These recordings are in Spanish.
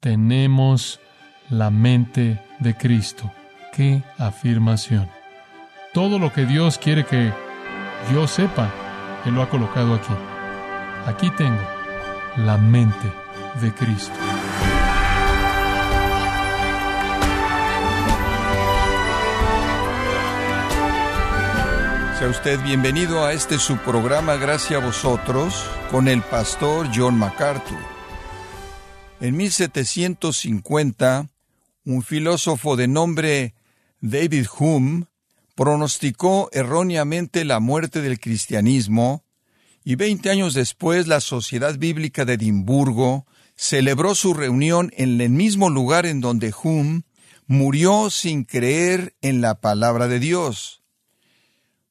tenemos la mente de Cristo. ¡Qué afirmación! Todo lo que Dios quiere que yo sepa, Él lo ha colocado aquí. Aquí tengo la mente de Cristo. Sea usted bienvenido a este su programa Gracias a vosotros con el pastor John MacArthur. En 1750, un filósofo de nombre David Hume pronosticó erróneamente la muerte del cristianismo y veinte años después la Sociedad Bíblica de Edimburgo celebró su reunión en el mismo lugar en donde Hume murió sin creer en la palabra de Dios.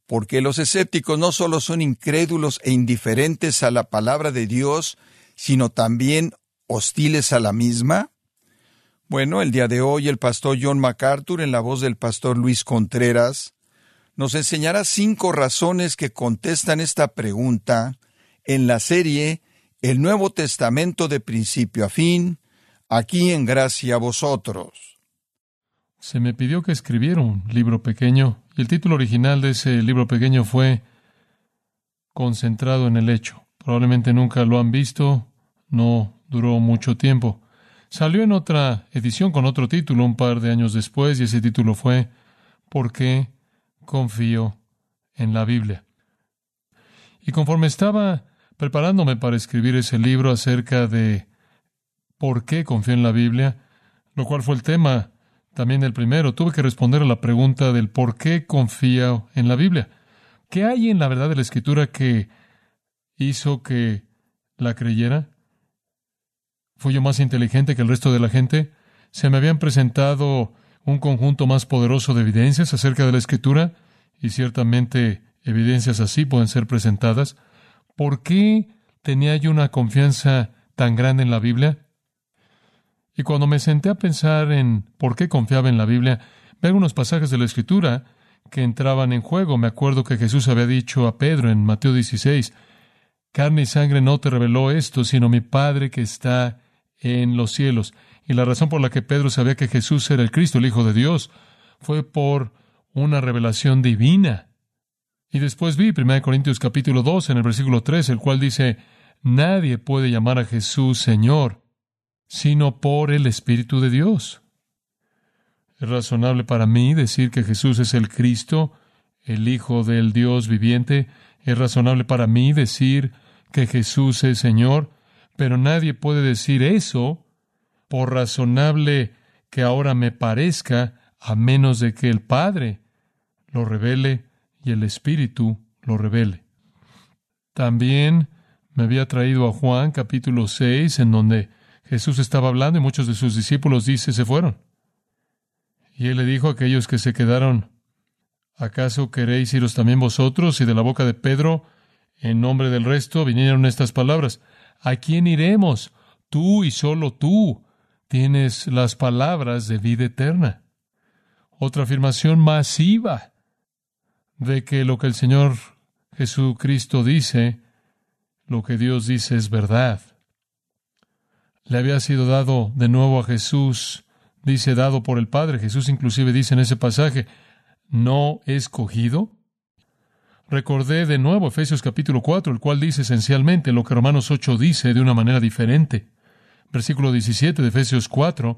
Porque los escépticos no solo son incrédulos e indiferentes a la palabra de Dios, sino también hostiles a la misma? Bueno, el día de hoy el pastor John MacArthur, en la voz del pastor Luis Contreras, nos enseñará cinco razones que contestan esta pregunta en la serie El Nuevo Testamento de principio a fin, aquí en Gracia a vosotros. Se me pidió que escribiera un libro pequeño y el título original de ese libro pequeño fue Concentrado en el hecho. Probablemente nunca lo han visto, no duró mucho tiempo. Salió en otra edición con otro título un par de años después y ese título fue ¿Por qué confío en la Biblia? Y conforme estaba preparándome para escribir ese libro acerca de por qué confío en la Biblia, lo cual fue el tema también el primero, tuve que responder a la pregunta del por qué confío en la Biblia. ¿Qué hay en la verdad de la Escritura que hizo que la creyera? ¿Fui yo más inteligente que el resto de la gente? ¿Se me habían presentado un conjunto más poderoso de evidencias acerca de la Escritura? Y ciertamente evidencias así pueden ser presentadas. ¿Por qué tenía yo una confianza tan grande en la Biblia? Y cuando me senté a pensar en por qué confiaba en la Biblia, vi algunos pasajes de la Escritura que entraban en juego. Me acuerdo que Jesús había dicho a Pedro en Mateo 16, carne y sangre no te reveló esto, sino mi Padre que está en los cielos. Y la razón por la que Pedro sabía que Jesús era el Cristo, el Hijo de Dios, fue por una revelación divina. Y después vi 1 Corintios capítulo 2 en el versículo 3, el cual dice, nadie puede llamar a Jesús Señor sino por el Espíritu de Dios. Es razonable para mí decir que Jesús es el Cristo, el Hijo del Dios viviente. Es razonable para mí decir que Jesús es Señor, pero nadie puede decir eso por razonable que ahora me parezca, a menos de que el Padre lo revele y el Espíritu lo revele. También me había traído a Juan capítulo 6, en donde Jesús estaba hablando y muchos de sus discípulos, dice, se fueron. Y él le dijo a aquellos que se quedaron, ¿acaso queréis iros también vosotros? Y de la boca de Pedro, en nombre del resto, vinieron estas palabras, ¿a quién iremos? Tú y solo tú tienes las palabras de vida eterna. Otra afirmación masiva de que lo que el Señor Jesucristo dice, lo que Dios dice es verdad le había sido dado de nuevo a Jesús, dice dado por el Padre. Jesús inclusive dice en ese pasaje, no escogido. Recordé de nuevo Efesios capítulo 4, el cual dice esencialmente lo que Romanos 8 dice de una manera diferente. Versículo 17 de Efesios 4.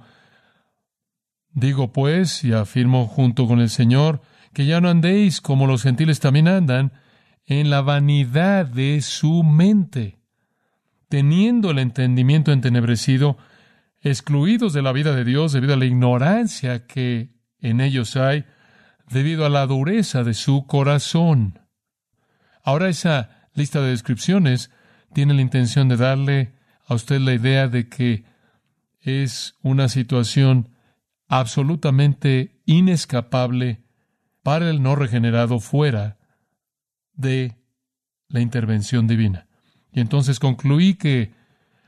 Digo pues, y afirmo junto con el Señor, que ya no andéis como los gentiles también andan, en la vanidad de su mente teniendo el entendimiento entenebrecido, excluidos de la vida de Dios debido a la ignorancia que en ellos hay, debido a la dureza de su corazón. Ahora esa lista de descripciones tiene la intención de darle a usted la idea de que es una situación absolutamente inescapable para el no regenerado fuera de la intervención divina. Y entonces concluí que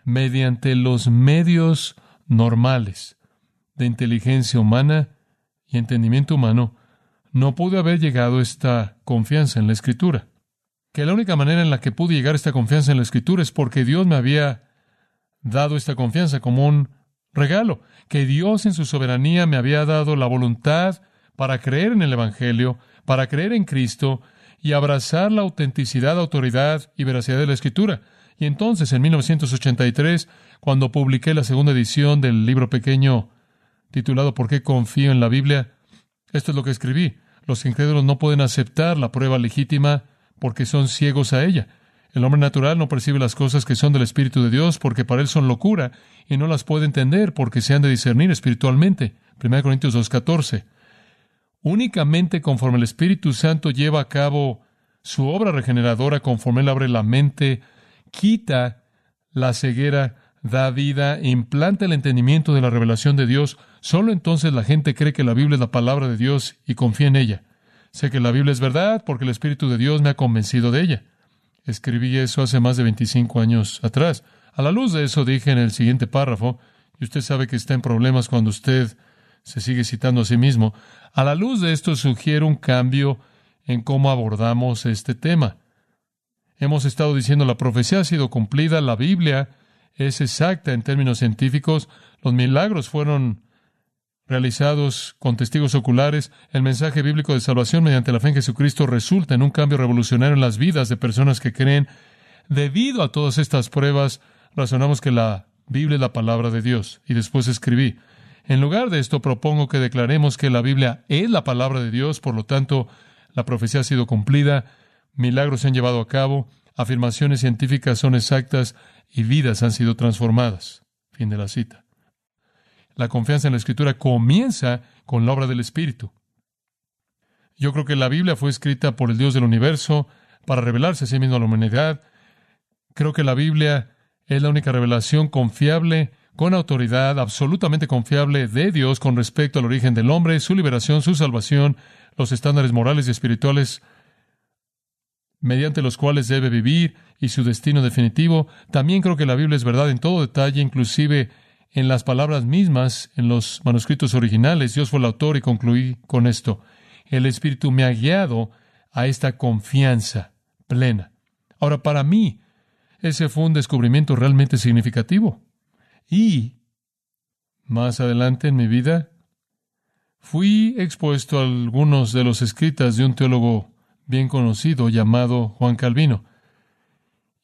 mediante los medios normales de inteligencia humana y entendimiento humano, no pude haber llegado a esta confianza en la Escritura. Que la única manera en la que pude llegar a esta confianza en la Escritura es porque Dios me había dado esta confianza como un regalo, que Dios en su soberanía me había dado la voluntad para creer en el Evangelio, para creer en Cristo y abrazar la autenticidad, autoridad y veracidad de la Escritura. Y entonces, en 1983, cuando publiqué la segunda edición del libro pequeño titulado ¿Por qué confío en la Biblia? Esto es lo que escribí. Los incrédulos no pueden aceptar la prueba legítima porque son ciegos a ella. El hombre natural no percibe las cosas que son del Espíritu de Dios porque para él son locura y no las puede entender porque se han de discernir espiritualmente. 1 Corintios 2.14. Únicamente conforme el Espíritu Santo lleva a cabo su obra regeneradora, conforme él abre la mente, quita la ceguera, da vida, implanta el entendimiento de la revelación de Dios, solo entonces la gente cree que la Biblia es la palabra de Dios y confía en ella. Sé que la Biblia es verdad porque el Espíritu de Dios me ha convencido de ella. Escribí eso hace más de 25 años atrás. A la luz de eso dije en el siguiente párrafo, y usted sabe que está en problemas cuando usted se sigue citando a sí mismo, a la luz de esto sugiero un cambio en cómo abordamos este tema. Hemos estado diciendo la profecía ha sido cumplida, la Biblia es exacta en términos científicos, los milagros fueron realizados con testigos oculares, el mensaje bíblico de salvación mediante la fe en Jesucristo resulta en un cambio revolucionario en las vidas de personas que creen. Debido a todas estas pruebas, razonamos que la Biblia es la palabra de Dios. Y después escribí, en lugar de esto propongo que declaremos que la Biblia es la palabra de Dios, por lo tanto, la profecía ha sido cumplida, milagros se han llevado a cabo, afirmaciones científicas son exactas y vidas han sido transformadas. Fin de la cita. La confianza en la Escritura comienza con la obra del Espíritu. Yo creo que la Biblia fue escrita por el Dios del universo para revelarse a sí mismo a la humanidad. Creo que la Biblia es la única revelación confiable, con autoridad absolutamente confiable de Dios con respecto al origen del hombre, su liberación, su salvación, los estándares morales y espirituales mediante los cuales debe vivir y su destino definitivo. También creo que la Biblia es verdad en todo detalle, inclusive en las palabras mismas, en los manuscritos originales. Dios fue el autor y concluí con esto. El Espíritu me ha guiado a esta confianza plena. Ahora, para mí, ese fue un descubrimiento realmente significativo. Y más adelante en mi vida, fui expuesto a algunos de los escritas de un teólogo bien conocido llamado Juan Calvino.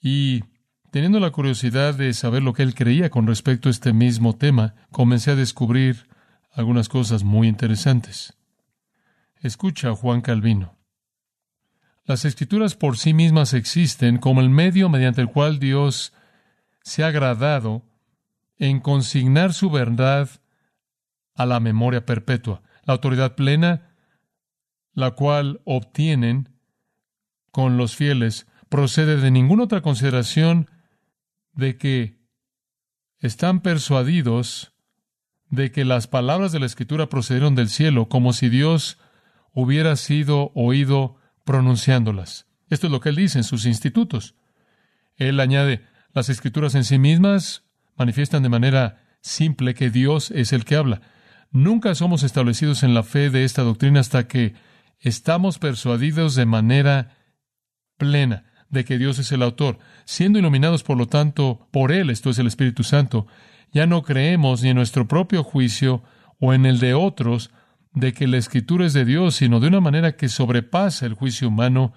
Y teniendo la curiosidad de saber lo que él creía con respecto a este mismo tema, comencé a descubrir algunas cosas muy interesantes. Escucha Juan Calvino. Las escrituras por sí mismas existen como el medio mediante el cual Dios se ha agradado en consignar su verdad a la memoria perpetua. La autoridad plena la cual obtienen con los fieles, procede de ninguna otra consideración de que están persuadidos de que las palabras de la Escritura procedieron del cielo, como si Dios hubiera sido oído pronunciándolas. Esto es lo que él dice en sus institutos. Él añade, las Escrituras en sí mismas manifiestan de manera simple que Dios es el que habla. Nunca somos establecidos en la fe de esta doctrina hasta que estamos persuadidos de manera plena de que Dios es el autor, siendo iluminados por lo tanto por Él, esto es el Espíritu Santo, ya no creemos ni en nuestro propio juicio o en el de otros de que la escritura es de Dios, sino de una manera que sobrepasa el juicio humano,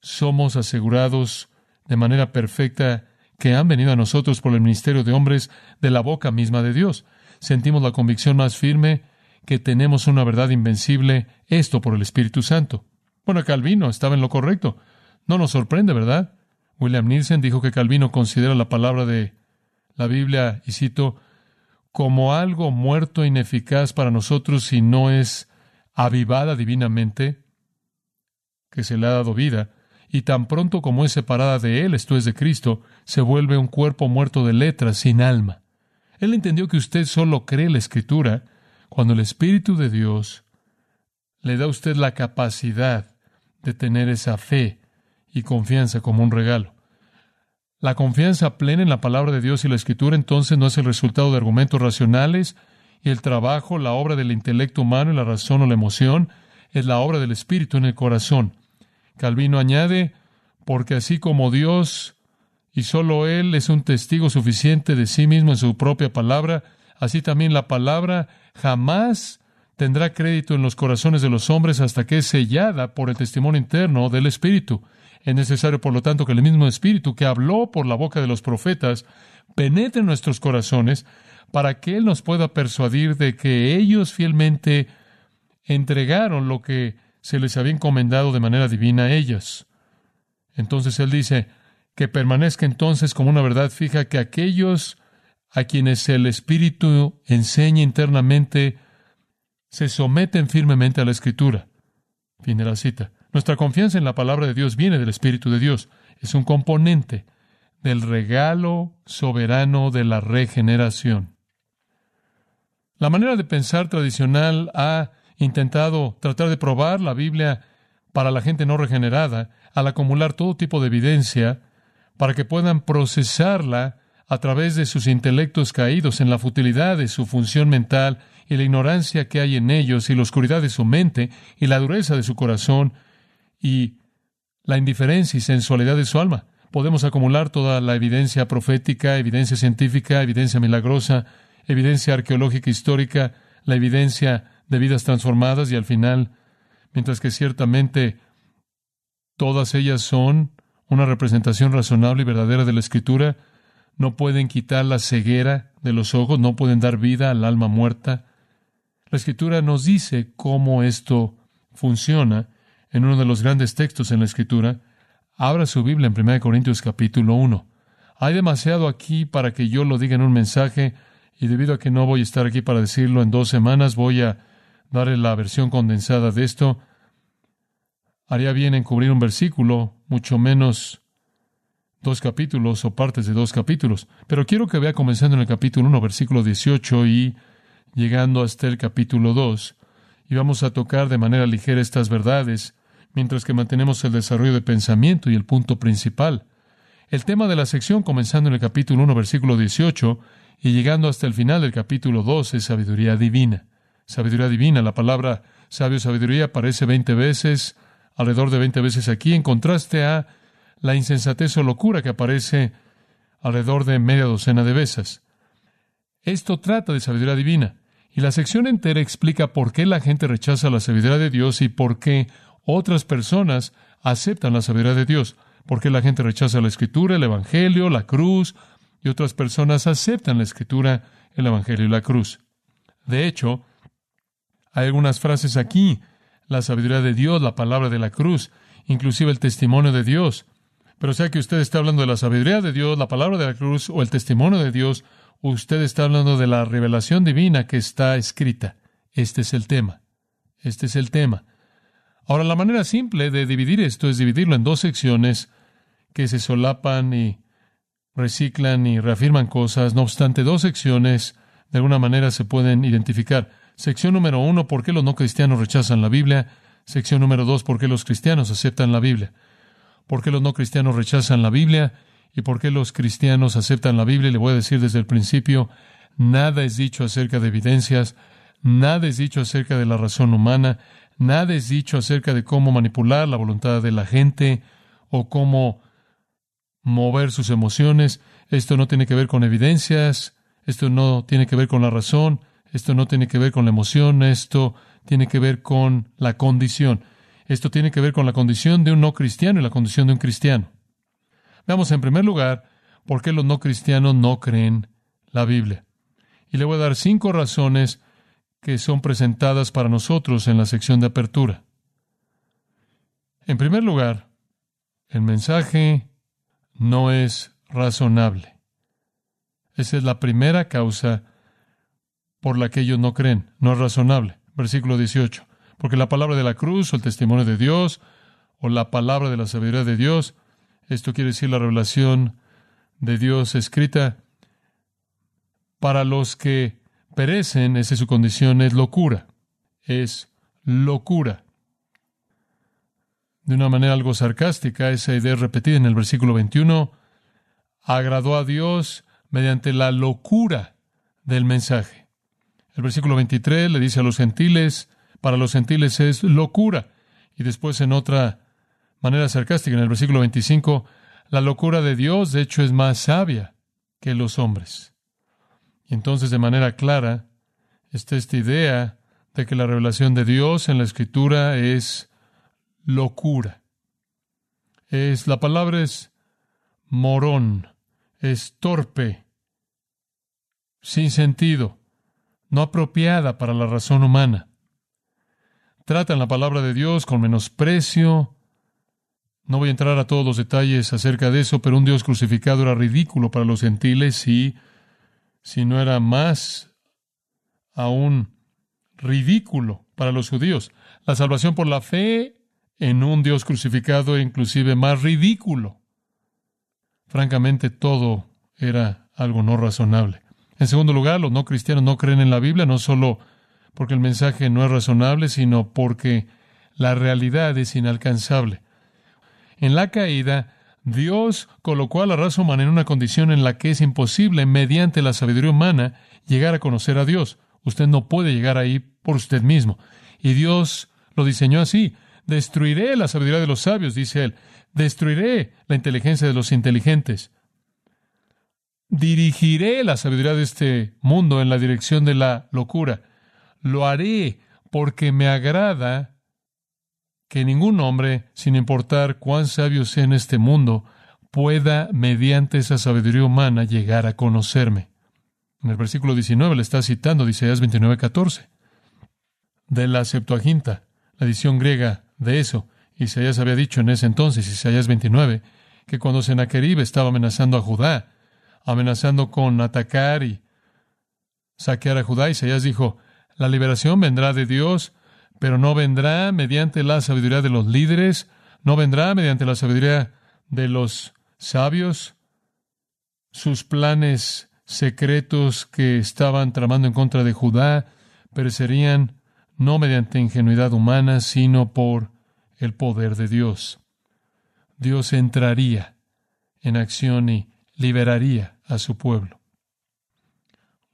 somos asegurados de manera perfecta que han venido a nosotros por el ministerio de hombres de la boca misma de Dios. Sentimos la convicción más firme que tenemos una verdad invencible, esto por el Espíritu Santo. Bueno, Calvino estaba en lo correcto. No nos sorprende, ¿verdad? William Nielsen dijo que Calvino considera la palabra de la Biblia, y cito, como algo muerto e ineficaz para nosotros si no es avivada divinamente, que se le ha dado vida, y tan pronto como es separada de Él, esto es de Cristo, se vuelve un cuerpo muerto de letras, sin alma. Él entendió que usted solo cree la Escritura cuando el Espíritu de Dios le da a usted la capacidad de tener esa fe y confianza como un regalo. La confianza plena en la palabra de Dios y la escritura entonces no es el resultado de argumentos racionales y el trabajo, la obra del intelecto humano y la razón o la emoción, es la obra del Espíritu en el corazón. Calvino añade, porque así como Dios y solo Él es un testigo suficiente de sí mismo en su propia palabra, así también la palabra jamás tendrá crédito en los corazones de los hombres hasta que es sellada por el testimonio interno del Espíritu. Es necesario, por lo tanto, que el mismo Espíritu que habló por la boca de los profetas penetre en nuestros corazones para que Él nos pueda persuadir de que ellos fielmente entregaron lo que se les había encomendado de manera divina a ellas. Entonces Él dice que permanezca entonces como una verdad fija que aquellos a quienes el Espíritu enseña internamente se someten firmemente a la Escritura. Fin de la cita. Nuestra confianza en la palabra de Dios viene del Espíritu de Dios. Es un componente del regalo soberano de la regeneración. La manera de pensar tradicional ha intentado tratar de probar la Biblia para la gente no regenerada al acumular todo tipo de evidencia para que puedan procesarla a través de sus intelectos caídos en la futilidad de su función mental y la ignorancia que hay en ellos y la oscuridad de su mente y la dureza de su corazón y la indiferencia y sensualidad de su alma. Podemos acumular toda la evidencia profética, evidencia científica, evidencia milagrosa, evidencia arqueológica histórica, la evidencia de vidas transformadas y al final, mientras que ciertamente todas ellas son una representación razonable y verdadera de la Escritura, no pueden quitar la ceguera de los ojos, no pueden dar vida al alma muerta. La Escritura nos dice cómo esto funciona en uno de los grandes textos en la Escritura. Abra su Biblia en 1 Corintios capítulo 1. Hay demasiado aquí para que yo lo diga en un mensaje y debido a que no voy a estar aquí para decirlo en dos semanas, voy a darle la versión condensada de esto. Haría bien en cubrir un versículo, mucho menos dos capítulos o partes de dos capítulos. Pero quiero que vea comenzando en el capítulo 1, versículo 18 y llegando hasta el capítulo 2. Y vamos a tocar de manera ligera estas verdades, mientras que mantenemos el desarrollo de pensamiento y el punto principal. El tema de la sección, comenzando en el capítulo 1, versículo 18, y llegando hasta el final del capítulo 2 es sabiduría divina. Sabiduría divina, la palabra sabio sabiduría aparece veinte veces, alrededor de veinte veces aquí, en contraste a la insensatez o locura que aparece alrededor de media docena de veces. Esto trata de sabiduría divina, y la sección entera explica por qué la gente rechaza la sabiduría de Dios y por qué otras personas aceptan la sabiduría de Dios, por qué la gente rechaza la escritura, el evangelio, la cruz, y otras personas aceptan la escritura, el Evangelio y la cruz. De hecho, hay algunas frases aquí, la sabiduría de Dios, la palabra de la cruz, inclusive el testimonio de Dios. Pero sea que usted está hablando de la sabiduría de Dios, la palabra de la cruz o el testimonio de Dios, usted está hablando de la revelación divina que está escrita. Este es el tema. Este es el tema. Ahora, la manera simple de dividir esto es dividirlo en dos secciones que se solapan y reciclan y reafirman cosas. No obstante, dos secciones de alguna manera se pueden identificar. Sección número uno, ¿por qué los no cristianos rechazan la Biblia? Sección número dos, ¿por qué los cristianos aceptan la Biblia? ¿Por qué los no cristianos rechazan la Biblia? ¿Y por qué los cristianos aceptan la Biblia? Le voy a decir desde el principio, nada es dicho acerca de evidencias, nada es dicho acerca de la razón humana, nada es dicho acerca de cómo manipular la voluntad de la gente o cómo mover sus emociones. Esto no tiene que ver con evidencias, esto no tiene que ver con la razón, esto no tiene que ver con la emoción, esto tiene que ver con la condición. Esto tiene que ver con la condición de un no cristiano y la condición de un cristiano. Veamos en primer lugar por qué los no cristianos no creen la Biblia. Y le voy a dar cinco razones que son presentadas para nosotros en la sección de apertura. En primer lugar, el mensaje no es razonable. Esa es la primera causa por la que ellos no creen. No es razonable. Versículo 18. Porque la palabra de la cruz o el testimonio de Dios o la palabra de la sabiduría de Dios, esto quiere decir la revelación de Dios escrita, para los que perecen, esa es su condición, es locura. Es locura de una manera algo sarcástica, esa idea repetida en el versículo 21, agradó a Dios mediante la locura del mensaje. El versículo 23 le dice a los gentiles, para los gentiles es locura. Y después en otra manera sarcástica, en el versículo 25, la locura de Dios de hecho es más sabia que los hombres. Y entonces de manera clara está esta idea de que la revelación de Dios en la escritura es locura. Es la palabra es morón, es torpe, sin sentido, no apropiada para la razón humana. Tratan la palabra de Dios con menosprecio. No voy a entrar a todos los detalles acerca de eso, pero un Dios crucificado era ridículo para los gentiles y si no era más aún ridículo para los judíos. La salvación por la fe en un Dios crucificado e inclusive más ridículo. Francamente, todo era algo no razonable. En segundo lugar, los no cristianos no creen en la Biblia, no solo porque el mensaje no es razonable, sino porque la realidad es inalcanzable. En la caída, Dios colocó a la raza humana en una condición en la que es imposible, mediante la sabiduría humana, llegar a conocer a Dios. Usted no puede llegar ahí por usted mismo. Y Dios lo diseñó así. Destruiré la sabiduría de los sabios, dice él. Destruiré la inteligencia de los inteligentes. Dirigiré la sabiduría de este mundo en la dirección de la locura. Lo haré porque me agrada que ningún hombre, sin importar cuán sabio sea en este mundo, pueda, mediante esa sabiduría humana, llegar a conocerme. En el versículo 19 le está citando Isaías 29:14. De la Septuaginta, la edición griega de eso, Isaías había dicho en ese entonces, Isaías 29, que cuando Sennacherib estaba amenazando a Judá, amenazando con atacar y saquear a Judá, Isaías dijo, la liberación vendrá de Dios pero no vendrá mediante la sabiduría de los líderes, no vendrá mediante la sabiduría de los sabios, sus planes secretos que estaban tramando en contra de Judá perecerían no mediante ingenuidad humana, sino por el poder de Dios. Dios entraría en acción y liberaría a su pueblo.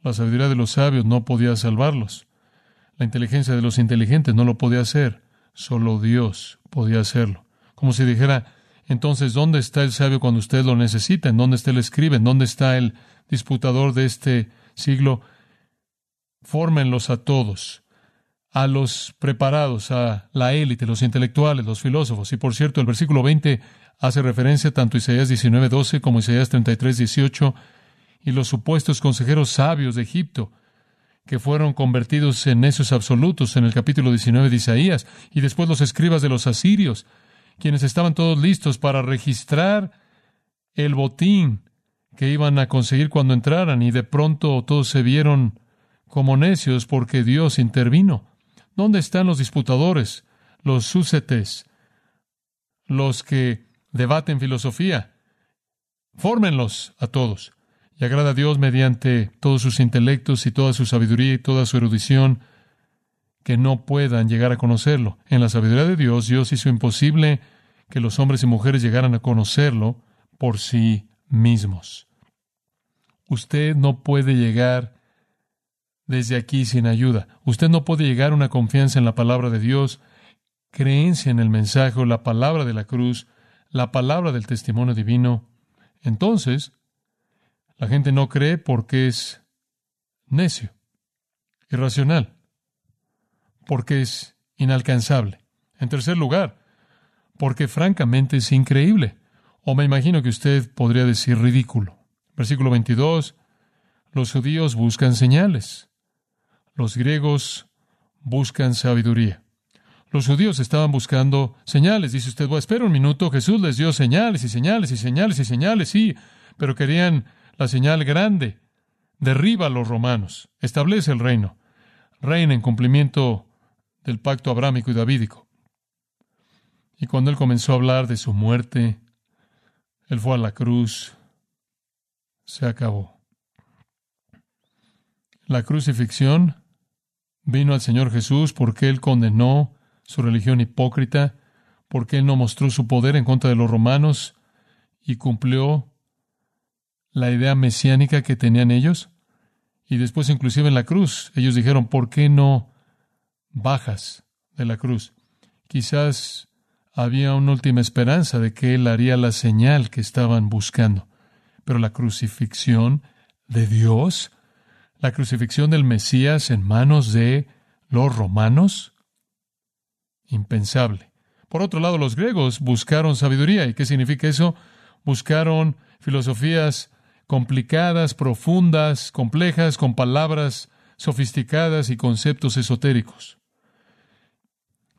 La sabiduría de los sabios no podía salvarlos. La inteligencia de los inteligentes no lo podía hacer, solo Dios podía hacerlo. Como si dijera, entonces, ¿dónde está el sabio cuando usted lo necesita? ¿En dónde está el escribe? ¿En dónde está el disputador de este siglo? Fórmenlos a todos, a los preparados, a la élite, los intelectuales, los filósofos. Y por cierto, el versículo 20 hace referencia tanto a Isaías 19:12 como a Isaías 33:18 y los supuestos consejeros sabios de Egipto que fueron convertidos en necios absolutos en el capítulo 19 de Isaías, y después los escribas de los asirios, quienes estaban todos listos para registrar el botín que iban a conseguir cuando entraran, y de pronto todos se vieron como necios porque Dios intervino. ¿Dónde están los disputadores, los súcetes, los que debaten filosofía? Fórmenlos a todos y agrada a Dios mediante todos sus intelectos y toda su sabiduría y toda su erudición, que no puedan llegar a conocerlo. En la sabiduría de Dios, Dios hizo imposible que los hombres y mujeres llegaran a conocerlo por sí mismos. Usted no puede llegar desde aquí sin ayuda. Usted no puede llegar a una confianza en la palabra de Dios, creencia en el mensaje la palabra de la cruz, la palabra del testimonio divino. Entonces, la gente no cree porque es necio, irracional, porque es inalcanzable. En tercer lugar, porque francamente es increíble. O me imagino que usted podría decir ridículo. Versículo 22. Los judíos buscan señales. Los griegos buscan sabiduría. Los judíos estaban buscando señales. Dice usted, bueno, espera un minuto, Jesús les dio señales y señales y señales y señales, sí, pero querían la señal grande. Derriba a los romanos, establece el reino, reina en cumplimiento del pacto abrámico y davídico. Y cuando él comenzó a hablar de su muerte, él fue a la cruz, se acabó. La crucifixión vino al Señor Jesús porque él condenó su religión hipócrita, porque él no mostró su poder en contra de los romanos y cumplió la idea mesiánica que tenían ellos. Y después inclusive en la cruz, ellos dijeron, ¿por qué no bajas de la cruz? Quizás había una última esperanza de que Él haría la señal que estaban buscando. Pero la crucifixión de Dios la crucifixión del Mesías en manos de los romanos? Impensable. Por otro lado, los griegos buscaron sabiduría. ¿Y qué significa eso? Buscaron filosofías complicadas, profundas, complejas, con palabras sofisticadas y conceptos esotéricos.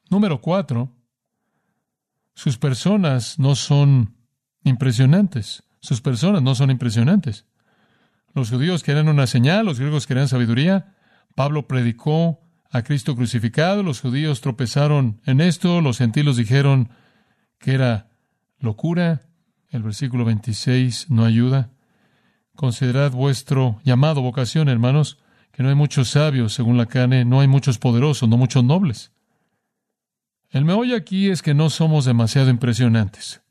Número cuatro, sus personas no son impresionantes. Sus personas no son impresionantes. Los judíos querían una señal, los griegos querían sabiduría. Pablo predicó a Cristo crucificado, los judíos tropezaron en esto, los gentiles dijeron que era locura. El versículo 26 no ayuda. Considerad vuestro llamado vocación, hermanos, que no hay muchos sabios según la carne, no hay muchos poderosos, no muchos nobles. El meollo aquí es que no somos demasiado impresionantes.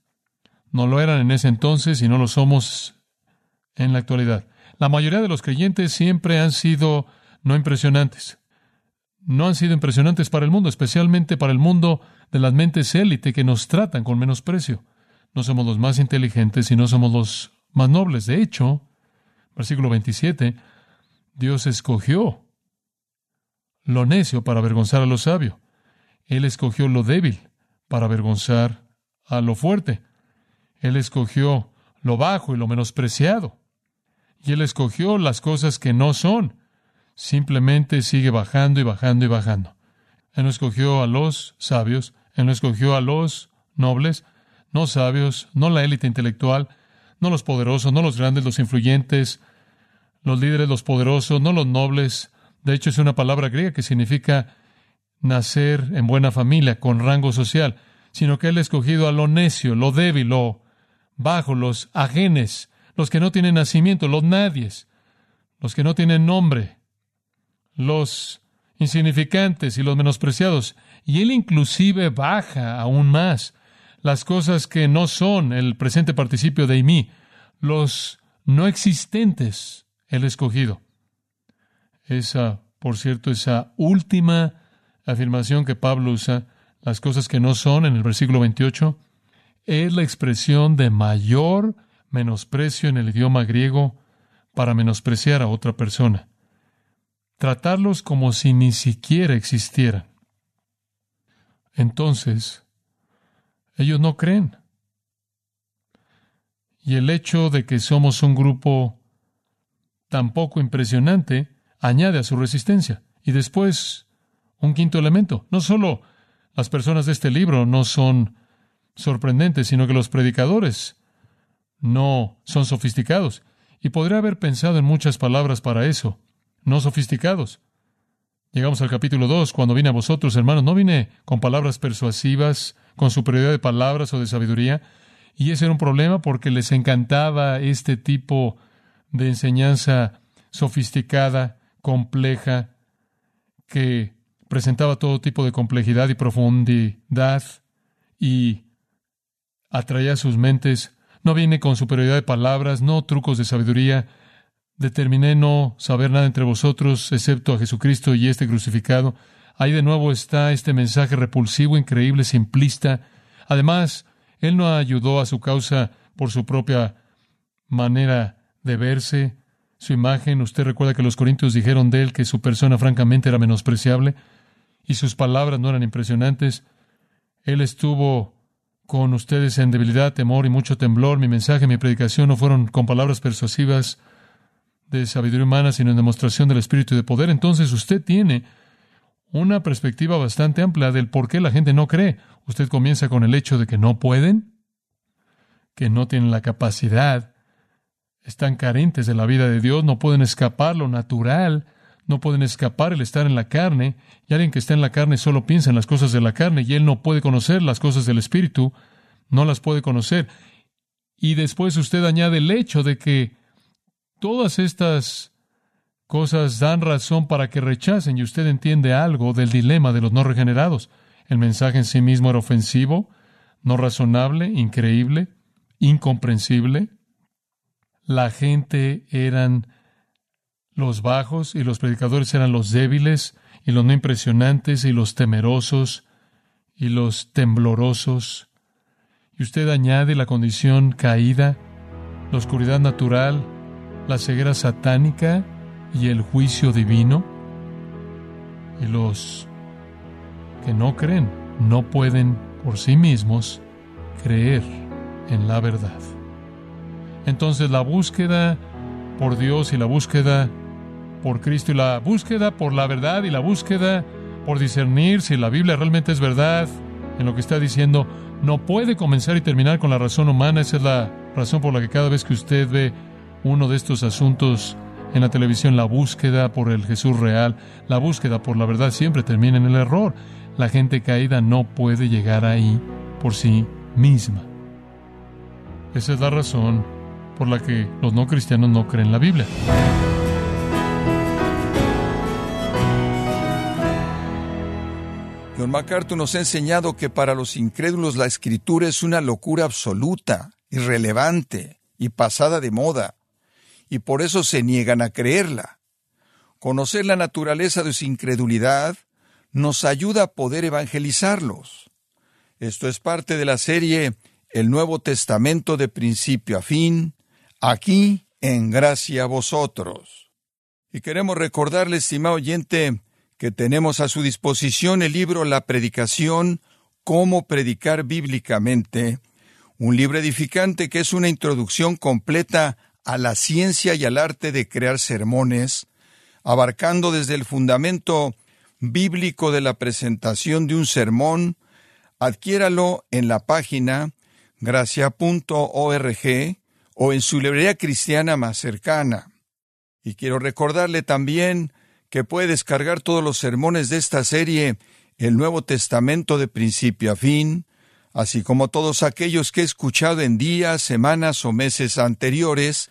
No lo eran en ese entonces y no lo somos en la actualidad. La mayoría de los creyentes siempre han sido no impresionantes. No han sido impresionantes para el mundo, especialmente para el mundo de las mentes élite que nos tratan con menosprecio. No somos los más inteligentes y no somos los más nobles. De hecho, versículo 27, Dios escogió lo necio para avergonzar a lo sabio. Él escogió lo débil para avergonzar a lo fuerte. Él escogió lo bajo y lo menospreciado. Y Él escogió las cosas que no son. Simplemente sigue bajando y bajando y bajando. Él no escogió a los sabios, Él no escogió a los nobles, no sabios, no la élite intelectual, no los poderosos, no los grandes, los influyentes, los líderes, los poderosos, no los nobles. De hecho, es una palabra griega que significa nacer en buena familia, con rango social, sino que Él ha escogido a lo necio, lo débil, lo bajo, los ajenes, los que no tienen nacimiento, los nadies, los que no tienen nombre, los insignificantes y los menospreciados. Y Él inclusive baja aún más las cosas que no son el presente participio de mí, los no existentes, el escogido. Esa, por cierto, esa última afirmación que Pablo usa, las cosas que no son, en el versículo 28, es la expresión de mayor menosprecio en el idioma griego para menospreciar a otra persona. Tratarlos como si ni siquiera existieran. Entonces, ellos no creen. Y el hecho de que somos un grupo tan poco impresionante añade a su resistencia. Y después, un quinto elemento. No solo las personas de este libro no son sorprendentes, sino que los predicadores no son sofisticados. Y podría haber pensado en muchas palabras para eso, no sofisticados. Llegamos al capítulo 2, cuando vine a vosotros, hermanos, no vine con palabras persuasivas, con superioridad de palabras o de sabiduría, y ese era un problema porque les encantaba este tipo de enseñanza sofisticada, compleja, que presentaba todo tipo de complejidad y profundidad y atraía sus mentes. No viene con superioridad de palabras, no trucos de sabiduría. Determiné no saber nada entre vosotros excepto a Jesucristo y este crucificado. Ahí de nuevo está este mensaje repulsivo, increíble, simplista. Además, Él no ayudó a su causa por su propia manera de verse, su imagen. Usted recuerda que los corintios dijeron de él que su persona francamente era menospreciable y sus palabras no eran impresionantes. Él estuvo con ustedes en debilidad, temor y mucho temblor. Mi mensaje, mi predicación no fueron con palabras persuasivas de sabiduría humana, sino en demostración del Espíritu y de poder. Entonces usted tiene una perspectiva bastante amplia del por qué la gente no cree. Usted comienza con el hecho de que no pueden, que no tienen la capacidad están carentes de la vida de Dios, no pueden escapar lo natural, no pueden escapar el estar en la carne, y alguien que está en la carne solo piensa en las cosas de la carne, y él no puede conocer las cosas del Espíritu, no las puede conocer. Y después usted añade el hecho de que todas estas cosas dan razón para que rechacen, y usted entiende algo del dilema de los no regenerados. El mensaje en sí mismo era ofensivo, no razonable, increíble, incomprensible, la gente eran los bajos y los predicadores eran los débiles y los no impresionantes y los temerosos y los temblorosos. Y usted añade la condición caída, la oscuridad natural, la ceguera satánica y el juicio divino. Y los que no creen no pueden por sí mismos creer en la verdad. Entonces la búsqueda por Dios y la búsqueda por Cristo y la búsqueda por la verdad y la búsqueda por discernir si la Biblia realmente es verdad en lo que está diciendo, no puede comenzar y terminar con la razón humana. Esa es la razón por la que cada vez que usted ve uno de estos asuntos en la televisión, la búsqueda por el Jesús real, la búsqueda por la verdad siempre termina en el error. La gente caída no puede llegar ahí por sí misma. Esa es la razón por la que los no cristianos no creen la Biblia. John MacArthur nos ha enseñado que para los incrédulos la escritura es una locura absoluta, irrelevante y pasada de moda, y por eso se niegan a creerla. Conocer la naturaleza de su incredulidad nos ayuda a poder evangelizarlos. Esto es parte de la serie El Nuevo Testamento de principio a fin, aquí en gracia a vosotros. Y queremos recordarle, estimado oyente, que tenemos a su disposición el libro La Predicación, Cómo Predicar Bíblicamente, un libro edificante que es una introducción completa a la ciencia y al arte de crear sermones, abarcando desde el fundamento bíblico de la presentación de un sermón, adquiéralo en la página gracia.org o en su librería cristiana más cercana. Y quiero recordarle también que puede descargar todos los sermones de esta serie, el Nuevo Testamento de principio a fin, así como todos aquellos que he escuchado en días, semanas o meses anteriores,